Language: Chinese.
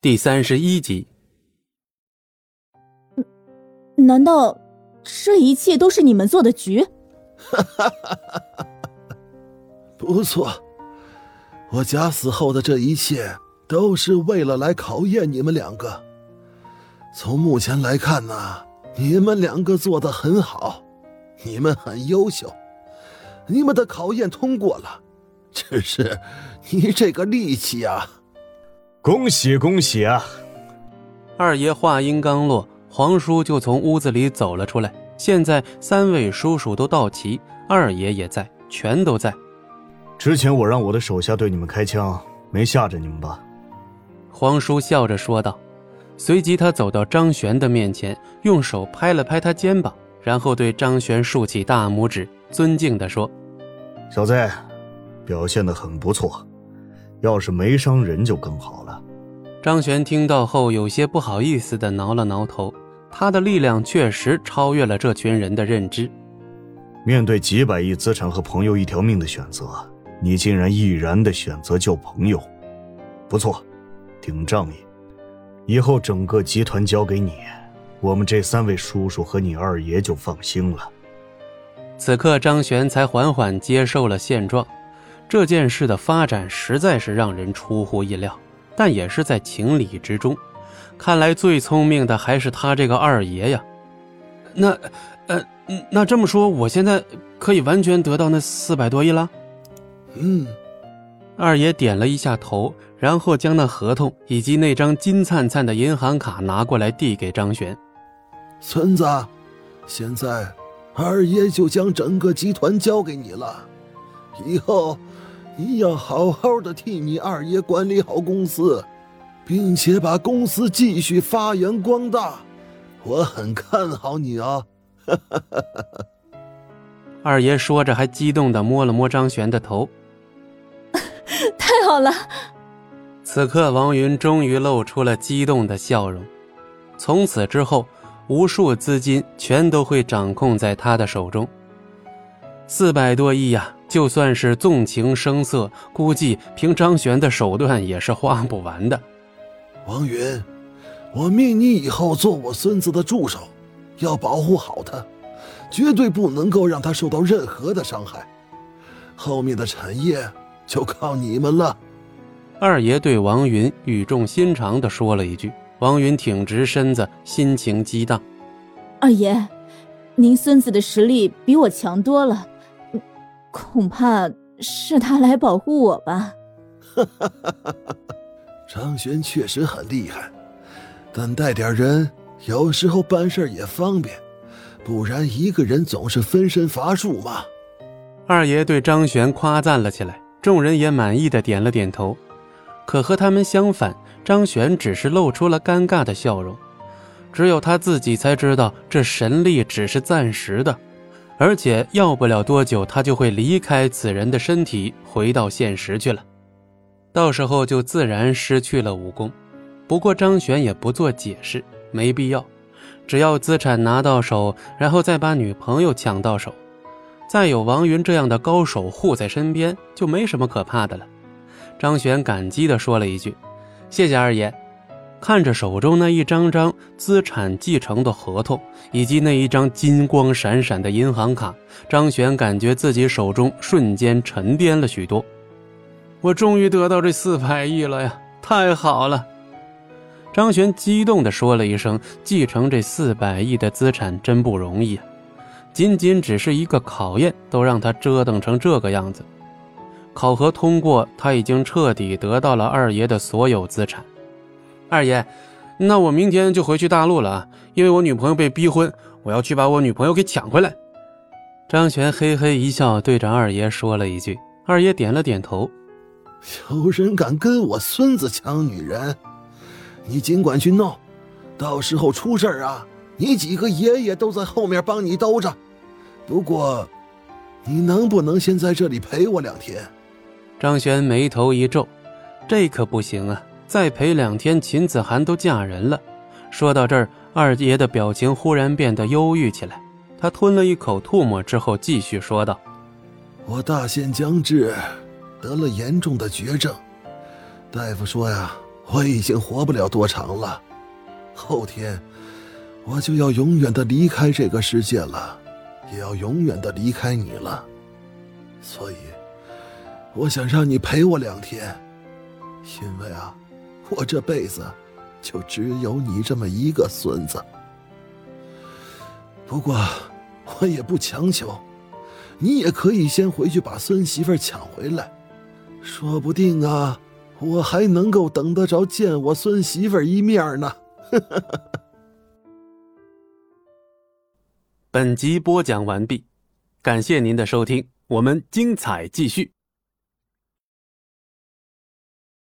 第三十一集，难道这一切都是你们做的局？不错，我假死后的这一切都是为了来考验你们两个。从目前来看呢，你们两个做的很好，你们很优秀，你们的考验通过了。只是你这个力气啊！恭喜恭喜啊！二爷话音刚落，皇叔就从屋子里走了出来。现在三位叔叔都到齐，二爷也在，全都在。之前我让我的手下对你们开枪，没吓着你们吧？皇叔笑着说道。随即他走到张璇的面前，用手拍了拍他肩膀，然后对张璇竖起大拇指，尊敬地说：“小子，表现得很不错。”要是没伤人就更好了。张璇听到后有些不好意思的挠了挠头，他的力量确实超越了这群人的认知。面对几百亿资产和朋友一条命的选择，你竟然毅然的选择救朋友，不错，挺仗义。以后整个集团交给你，我们这三位叔叔和你二爷就放心了。此刻，张璇才缓缓接受了现状。这件事的发展实在是让人出乎意料，但也是在情理之中。看来最聪明的还是他这个二爷呀。那，呃，那这么说，我现在可以完全得到那四百多亿了？嗯。二爷点了一下头，然后将那合同以及那张金灿灿的银行卡拿过来，递给张璇。孙子，现在二爷就将整个集团交给你了，以后。你要好好的替你二爷管理好公司，并且把公司继续发扬光大。我很看好你啊！二爷说着，还激动的摸了摸张璇的头。太好了！此刻，王云终于露出了激动的笑容。从此之后，无数资金全都会掌控在他的手中。四百多亿呀！就算是纵情声色，估计凭张璇的手段也是花不完的。王云，我命你以后做我孙子的助手，要保护好他，绝对不能够让他受到任何的伤害。后面的产业就靠你们了。二爷对王云语重心长地说了一句。王云挺直身子，心情激荡。二爷，您孙子的实力比我强多了。恐怕是他来保护我吧。哈哈哈哈哈张璇确实很厉害，但带点人有时候办事也方便，不然一个人总是分身乏术嘛。二爷对张璇夸赞了起来，众人也满意的点了点头。可和他们相反，张璇只是露出了尴尬的笑容。只有他自己才知道，这神力只是暂时的。而且要不了多久，他就会离开此人的身体，回到现实去了。到时候就自然失去了武功。不过张璇也不做解释，没必要。只要资产拿到手，然后再把女朋友抢到手，再有王云这样的高手护在身边，就没什么可怕的了。张璇感激地说了一句：“谢谢二爷。”看着手中那一张张资产继承的合同，以及那一张金光闪闪的银行卡，张璇感觉自己手中瞬间沉淀了许多。我终于得到这四百亿了呀！太好了！张璇激动地说了一声：“继承这四百亿的资产真不容易啊！仅仅只是一个考验，都让他折腾成这个样子。考核通过，他已经彻底得到了二爷的所有资产。”二爷，那我明天就回去大陆了啊！因为我女朋友被逼婚，我要去把我女朋友给抢回来。张璇嘿嘿一笑，对着二爷说了一句。二爷点了点头。有人敢跟我孙子抢女人，你尽管去闹，到时候出事啊，你几个爷爷都在后面帮你兜着。不过，你能不能先在这里陪我两天？张璇眉头一皱，这可不行啊！再陪两天，秦子涵都嫁人了。说到这儿，二爷的表情忽然变得忧郁起来。他吞了一口唾沫之后，继续说道：“我大限将至，得了严重的绝症。大夫说呀，我已经活不了多长了，后天我就要永远的离开这个世界了，也要永远的离开你了。所以，我想让你陪我两天，因为啊，我这辈子就只有你这么一个孙子。不过，我也不强求，你也可以先回去把孙媳妇抢回来，说不定啊。我还能够等得着见我孙媳妇一面呢。本集播讲完毕，感谢您的收听，我们精彩继续。